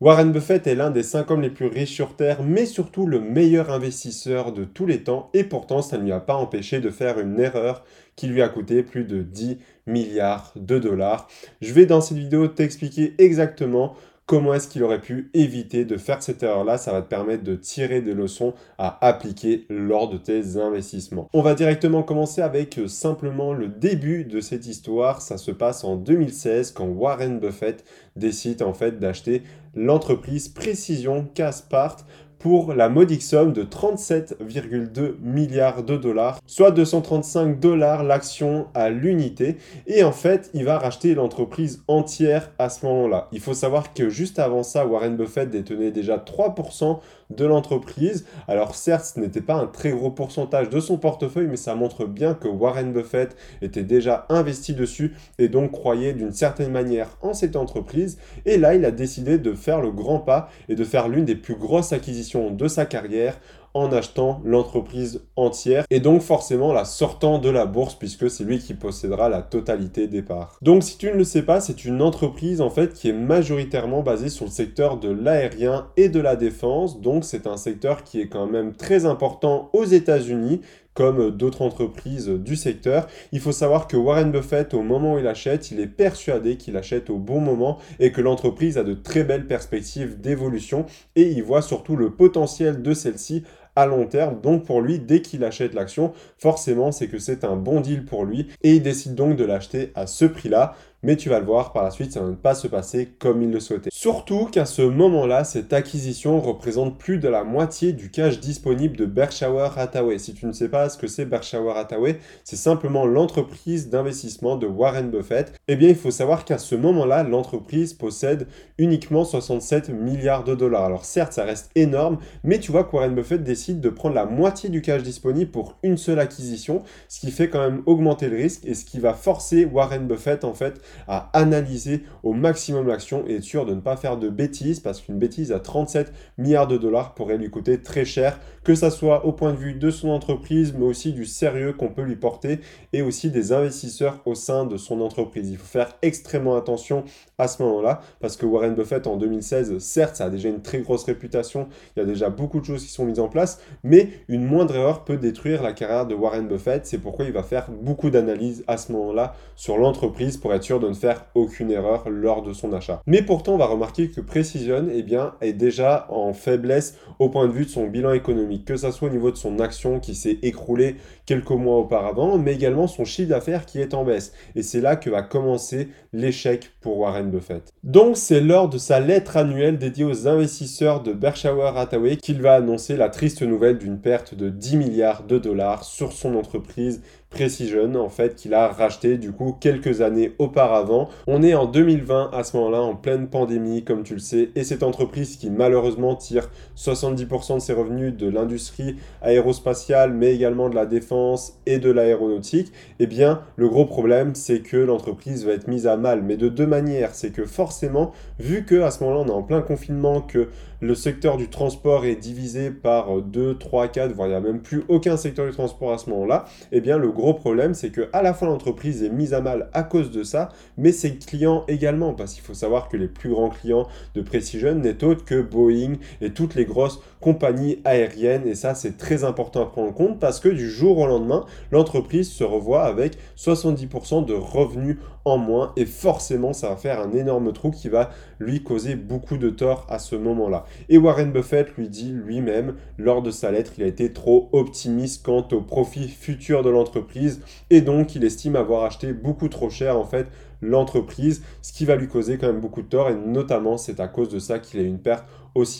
Warren Buffett est l'un des 5 hommes les plus riches sur Terre, mais surtout le meilleur investisseur de tous les temps, et pourtant ça ne lui a pas empêché de faire une erreur qui lui a coûté plus de 10 milliards de dollars. Je vais dans cette vidéo t'expliquer exactement comment est-ce qu'il aurait pu éviter de faire cette erreur-là. Ça va te permettre de tirer des leçons à appliquer lors de tes investissements. On va directement commencer avec euh, simplement le début de cette histoire. Ça se passe en 2016 quand Warren Buffett décide en fait d'acheter l'entreprise Précision Caspart pour la modique somme de 37,2 milliards de dollars, soit 235 dollars l'action à l'unité. Et en fait, il va racheter l'entreprise entière à ce moment-là. Il faut savoir que juste avant ça, Warren Buffett détenait déjà 3% de l'entreprise. Alors certes, ce n'était pas un très gros pourcentage de son portefeuille, mais ça montre bien que Warren Buffett était déjà investi dessus et donc croyait d'une certaine manière en cette entreprise. Et là, il a décidé de faire le grand pas et de faire l'une des plus grosses acquisitions de sa carrière en achetant l'entreprise entière et donc forcément la sortant de la bourse puisque c'est lui qui possédera la totalité des parts. Donc si tu ne le sais pas, c'est une entreprise en fait qui est majoritairement basée sur le secteur de l'aérien et de la défense. Donc c'est un secteur qui est quand même très important aux États-Unis comme d'autres entreprises du secteur. Il faut savoir que Warren Buffett, au moment où il achète, il est persuadé qu'il achète au bon moment et que l'entreprise a de très belles perspectives d'évolution et il voit surtout le potentiel de celle-ci à long terme. Donc pour lui, dès qu'il achète l'action, forcément c'est que c'est un bon deal pour lui et il décide donc de l'acheter à ce prix-là mais tu vas le voir par la suite, ça ne va pas se passer comme il le souhaitait. Surtout qu'à ce moment-là, cette acquisition représente plus de la moitié du cash disponible de Berkshire Hathaway. Si tu ne sais pas ce que c'est Berkshire Hathaway, c'est simplement l'entreprise d'investissement de Warren Buffett. Eh bien, il faut savoir qu'à ce moment-là, l'entreprise possède uniquement 67 milliards de dollars. Alors certes, ça reste énorme, mais tu vois que Warren Buffett décide de prendre la moitié du cash disponible pour une seule acquisition, ce qui fait quand même augmenter le risque et ce qui va forcer Warren Buffett en fait à analyser au maximum l'action et être sûr de ne pas faire de bêtises parce qu'une bêtise à 37 milliards de dollars pourrait lui coûter très cher, que ça soit au point de vue de son entreprise, mais aussi du sérieux qu'on peut lui porter et aussi des investisseurs au sein de son entreprise. Il faut faire extrêmement attention à ce moment-là parce que Warren Buffett en 2016, certes, ça a déjà une très grosse réputation, il y a déjà beaucoup de choses qui sont mises en place, mais une moindre erreur peut détruire la carrière de Warren Buffett. C'est pourquoi il va faire beaucoup d'analyses à ce moment-là sur l'entreprise pour être sûr de ne faire aucune erreur lors de son achat. Mais pourtant, on va remarquer que Precision eh est déjà en faiblesse au point de vue de son bilan économique, que ce soit au niveau de son action qui s'est écroulée quelques mois auparavant, mais également son chiffre d'affaires qui est en baisse. Et c'est là que va commencer l'échec pour Warren Buffett. Donc c'est lors de sa lettre annuelle dédiée aux investisseurs de Berkshire Hathaway qu'il va annoncer la triste nouvelle d'une perte de 10 milliards de dollars sur son entreprise Precision, en fait, qu'il a racheté du coup quelques années auparavant. On est en 2020 à ce moment-là, en pleine pandémie, comme tu le sais, et cette entreprise qui malheureusement tire 70% de ses revenus de l'industrie aérospatiale, mais également de la défense et de l'aéronautique, eh bien, le gros problème, c'est que l'entreprise va être mise à mal, mais de deux manières. C'est que forcément, vu que à ce moment-là, on est en plein confinement, que le secteur du transport est divisé par 2, 3, 4, voire il n'y a même plus aucun secteur du transport à ce moment-là, eh bien, le gros problème, c'est que à la fois l'entreprise est mise à mal à cause de ça, mais ses clients également, parce qu'il faut savoir que les plus grands clients de Precision n'est autre que Boeing et toutes les grosses compagnies aériennes, et ça c'est très important à prendre en compte parce que du jour au lendemain, l'entreprise se revoit avec 70% de revenus moins, et forcément ça va faire un énorme trou qui va lui causer beaucoup de tort à ce moment-là. Et Warren Buffett lui dit lui-même, lors de sa lettre, il a été trop optimiste quant au profit futur de l'entreprise et donc il estime avoir acheté beaucoup trop cher en fait l'entreprise, ce qui va lui causer quand même beaucoup de tort et notamment c'est à cause de ça qu'il a une perte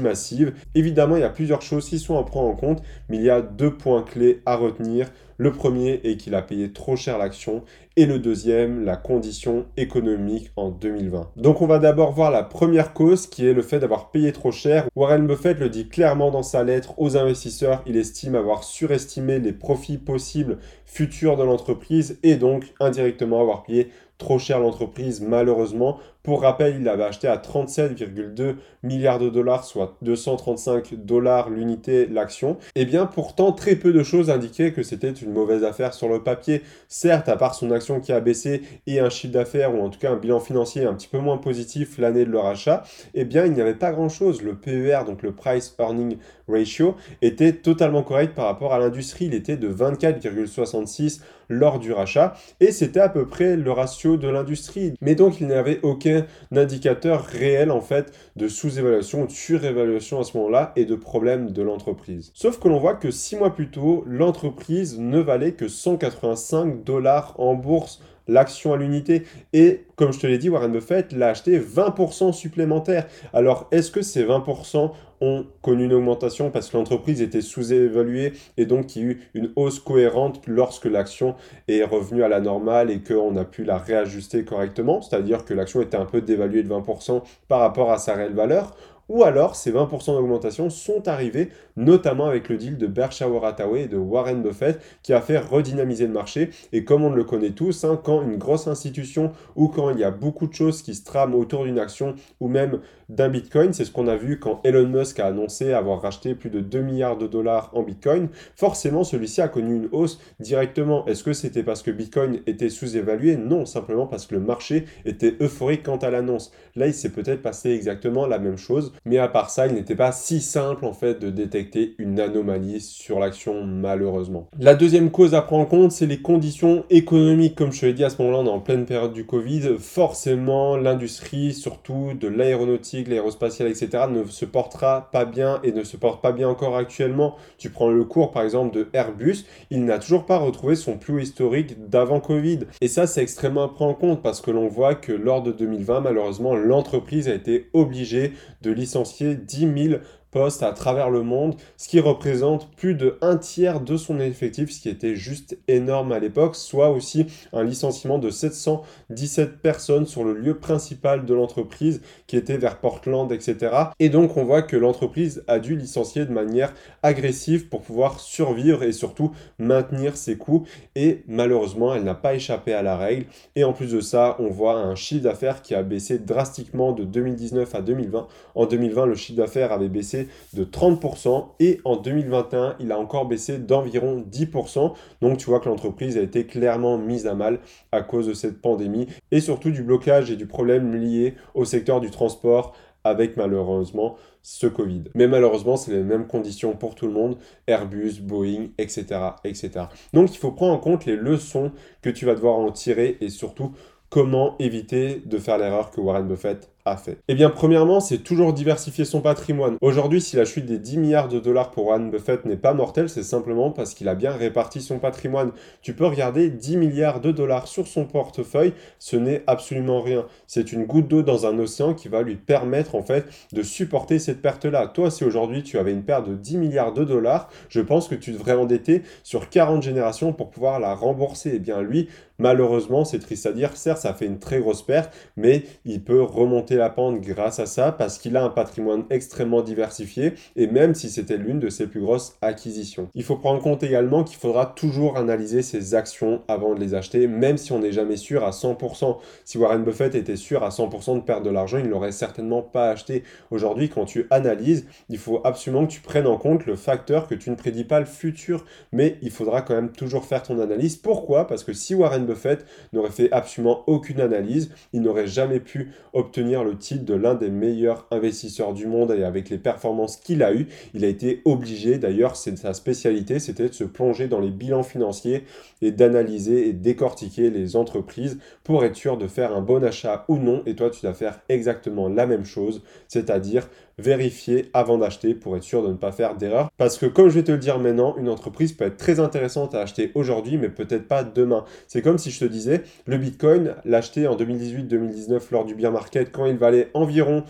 massive. Évidemment, il y a plusieurs choses qui sont à prendre en compte, mais il y a deux points clés à retenir. Le premier est qu'il a payé trop cher l'action et le deuxième, la condition économique en 2020. Donc on va d'abord voir la première cause qui est le fait d'avoir payé trop cher. Warren Buffett le dit clairement dans sa lettre aux investisseurs, il estime avoir surestimé les profits possibles futurs de l'entreprise et donc indirectement avoir payé trop cher l'entreprise malheureusement Pour rappel, il l'avait acheté à 37,2 milliards de dollars, soit 235 dollars l'unité l'action. Et eh bien pourtant, très peu de choses indiquaient que c'était une mauvaise affaire sur le papier. Certes, à part son action qui a baissé et un chiffre d'affaires, ou en tout cas un bilan financier un petit peu moins positif l'année de leur achat, eh bien il n'y avait pas grand-chose. Le PER, donc le Price Earning Ratio, était totalement correct par rapport à l'industrie. Il était de 24,66 lors du rachat et c'était à peu près le ratio de l'industrie. Mais donc il n'y avait aucun indicateur réel en fait de sous-évaluation, de surévaluation à ce moment-là et de problème de l'entreprise. Sauf que l'on voit que six mois plus tôt, l'entreprise ne valait que 185 dollars en bourse l'action à l'unité. Et comme je te l'ai dit, Warren Buffett l'a acheté 20% supplémentaire. Alors, est-ce que ces 20% ont connu une augmentation parce que l'entreprise était sous-évaluée et donc il y a eu une hausse cohérente lorsque l'action est revenue à la normale et qu'on a pu la réajuster correctement, c'est-à-dire que l'action était un peu dévaluée de 20% par rapport à sa réelle valeur ou alors ces 20% d'augmentation sont arrivés notamment avec le deal de Berkshire Hathaway et de Warren Buffett qui a fait redynamiser le marché. Et comme on le connaît tous, hein, quand une grosse institution ou quand il y a beaucoup de choses qui se trament autour d'une action ou même d'un Bitcoin, c'est ce qu'on a vu quand Elon Musk a annoncé avoir racheté plus de 2 milliards de dollars en Bitcoin, forcément celui-ci a connu une hausse directement. Est-ce que c'était parce que Bitcoin était sous-évalué? Non, simplement parce que le marché était euphorique quant à l'annonce. Là, il s'est peut-être passé exactement la même chose, mais à part ça, il n'était pas si simple en fait de détecter une anomalie sur l'action malheureusement. La deuxième cause à prendre en compte, c'est les conditions économiques. Comme je te l'ai dit à ce moment-là, on est en pleine période du Covid. Forcément, l'industrie, surtout de l'aéronautique, l'aérospatiale, etc., ne se portera pas bien et ne se porte pas bien encore actuellement. Tu prends le cours, par exemple, de Airbus, il n'a toujours pas retrouvé son plus historique d'avant Covid. Et ça, c'est extrêmement à prendre en compte parce que l'on voit que lors de 2020, malheureusement, l'entreprise a été obligée de licencier 10 000 à travers le monde, ce qui représente plus de un tiers de son effectif, ce qui était juste énorme à l'époque, soit aussi un licenciement de 717 personnes sur le lieu principal de l'entreprise qui était vers Portland, etc. Et donc on voit que l'entreprise a dû licencier de manière agressive pour pouvoir survivre et surtout maintenir ses coûts. Et malheureusement, elle n'a pas échappé à la règle. Et en plus de ça, on voit un chiffre d'affaires qui a baissé drastiquement de 2019 à 2020. En 2020, le chiffre d'affaires avait baissé de 30% et en 2021, il a encore baissé d'environ 10%. Donc tu vois que l'entreprise a été clairement mise à mal à cause de cette pandémie et surtout du blocage et du problème lié au secteur du transport avec malheureusement ce Covid. Mais malheureusement, c'est les mêmes conditions pour tout le monde, Airbus, Boeing, etc., etc. Donc il faut prendre en compte les leçons que tu vas devoir en tirer et surtout comment éviter de faire l'erreur que Warren Buffett fait Eh bien, premièrement, c'est toujours diversifier son patrimoine. Aujourd'hui, si la chute des 10 milliards de dollars pour Warren Buffett n'est pas mortelle, c'est simplement parce qu'il a bien réparti son patrimoine. Tu peux regarder 10 milliards de dollars sur son portefeuille, ce n'est absolument rien. C'est une goutte d'eau dans un océan qui va lui permettre en fait de supporter cette perte-là. Toi, si aujourd'hui tu avais une perte de 10 milliards de dollars, je pense que tu devrais endetter sur 40 générations pour pouvoir la rembourser. Eh bien, lui, malheureusement, c'est triste à dire, certes, ça fait une très grosse perte, mais il peut remonter la pente grâce à ça parce qu'il a un patrimoine extrêmement diversifié et même si c'était l'une de ses plus grosses acquisitions. Il faut prendre en compte également qu'il faudra toujours analyser ses actions avant de les acheter, même si on n'est jamais sûr à 100%. Si Warren Buffett était sûr à 100% de perdre de l'argent, il ne l'aurait certainement pas acheté. Aujourd'hui, quand tu analyses, il faut absolument que tu prennes en compte le facteur que tu ne prédis pas le futur, mais il faudra quand même toujours faire ton analyse. Pourquoi? Parce que si Warren Buffett n'aurait fait absolument aucune analyse, il n'aurait jamais pu obtenir le titre de l'un des meilleurs investisseurs du monde et avec les performances qu'il a eues, il a été obligé, d'ailleurs c'est sa spécialité, c'était de se plonger dans les bilans financiers et d'analyser et décortiquer les entreprises pour être sûr de faire un bon achat ou non. Et toi, tu dois faire exactement la même chose, c'est-à-dire vérifier avant d'acheter pour être sûr de ne pas faire d'erreur. Parce que comme je vais te le dire maintenant, une entreprise peut être très intéressante à acheter aujourd'hui, mais peut-être pas demain. C'est comme si je te disais, le Bitcoin, l'acheter en 2018-2019 lors du bien market, quand il valait environ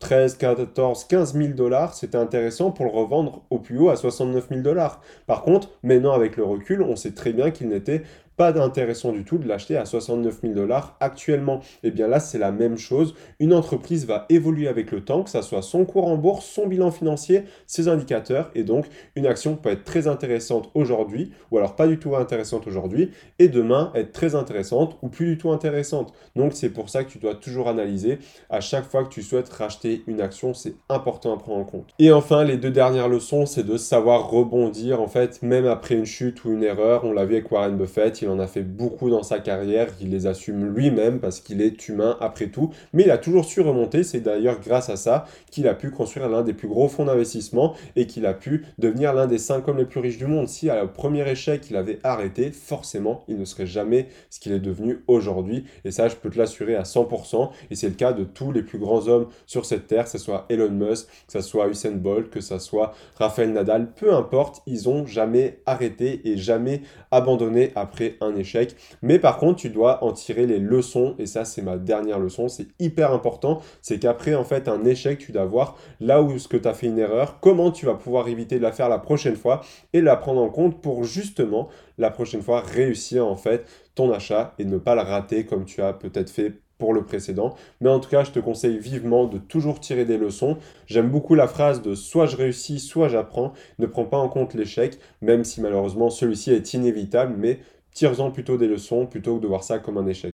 13, 14, 15 000 dollars, c'était intéressant pour le revendre au plus haut à 69 000 dollars. Par contre, maintenant avec le recul, on sait très bien qu'il n'était pas d'intéressant du tout de l'acheter à 69 000 dollars actuellement. Et eh bien là, c'est la même chose. Une entreprise va évoluer avec le temps, que ça soit son cours en bourse, son bilan financier, ses indicateurs. Et donc, une action peut être très intéressante aujourd'hui, ou alors pas du tout intéressante aujourd'hui, et demain être très intéressante ou plus du tout intéressante. Donc, c'est pour ça que tu dois toujours analyser à chaque fois que tu souhaites racheter une action. C'est important à prendre en compte. Et enfin, les deux dernières leçons, c'est de savoir rebondir, en fait, même après une chute ou une erreur. On l'a vu avec Warren Buffett, il en a fait beaucoup dans sa carrière, il les assume lui-même parce qu'il est humain après tout, mais il a toujours su remonter, c'est d'ailleurs grâce à ça qu'il a pu construire l'un des plus gros fonds d'investissement et qu'il a pu devenir l'un des cinq hommes les plus riches du monde. Si à le premier échec il avait arrêté, forcément il ne serait jamais ce qu'il est devenu aujourd'hui, et ça je peux te l'assurer à 100%, et c'est le cas de tous les plus grands hommes sur cette terre, que ce soit Elon Musk, que ce soit Usain Bolt, que ce soit Rafael Nadal, peu importe, ils ont jamais arrêté et jamais abandonné après un échec. Mais par contre, tu dois en tirer les leçons. Et ça, c'est ma dernière leçon. C'est hyper important. C'est qu'après, en fait, un échec, tu dois voir là où ce que tu as fait une erreur, comment tu vas pouvoir éviter de la faire la prochaine fois et la prendre en compte pour justement la prochaine fois réussir en fait ton achat et ne pas le rater comme tu as peut-être fait pour le précédent. Mais en tout cas, je te conseille vivement de toujours tirer des leçons. J'aime beaucoup la phrase de soit je réussis, soit j'apprends. Ne prends pas en compte l'échec, même si malheureusement celui-ci est inévitable, mais tire-en plutôt des leçons plutôt que de voir ça comme un échec.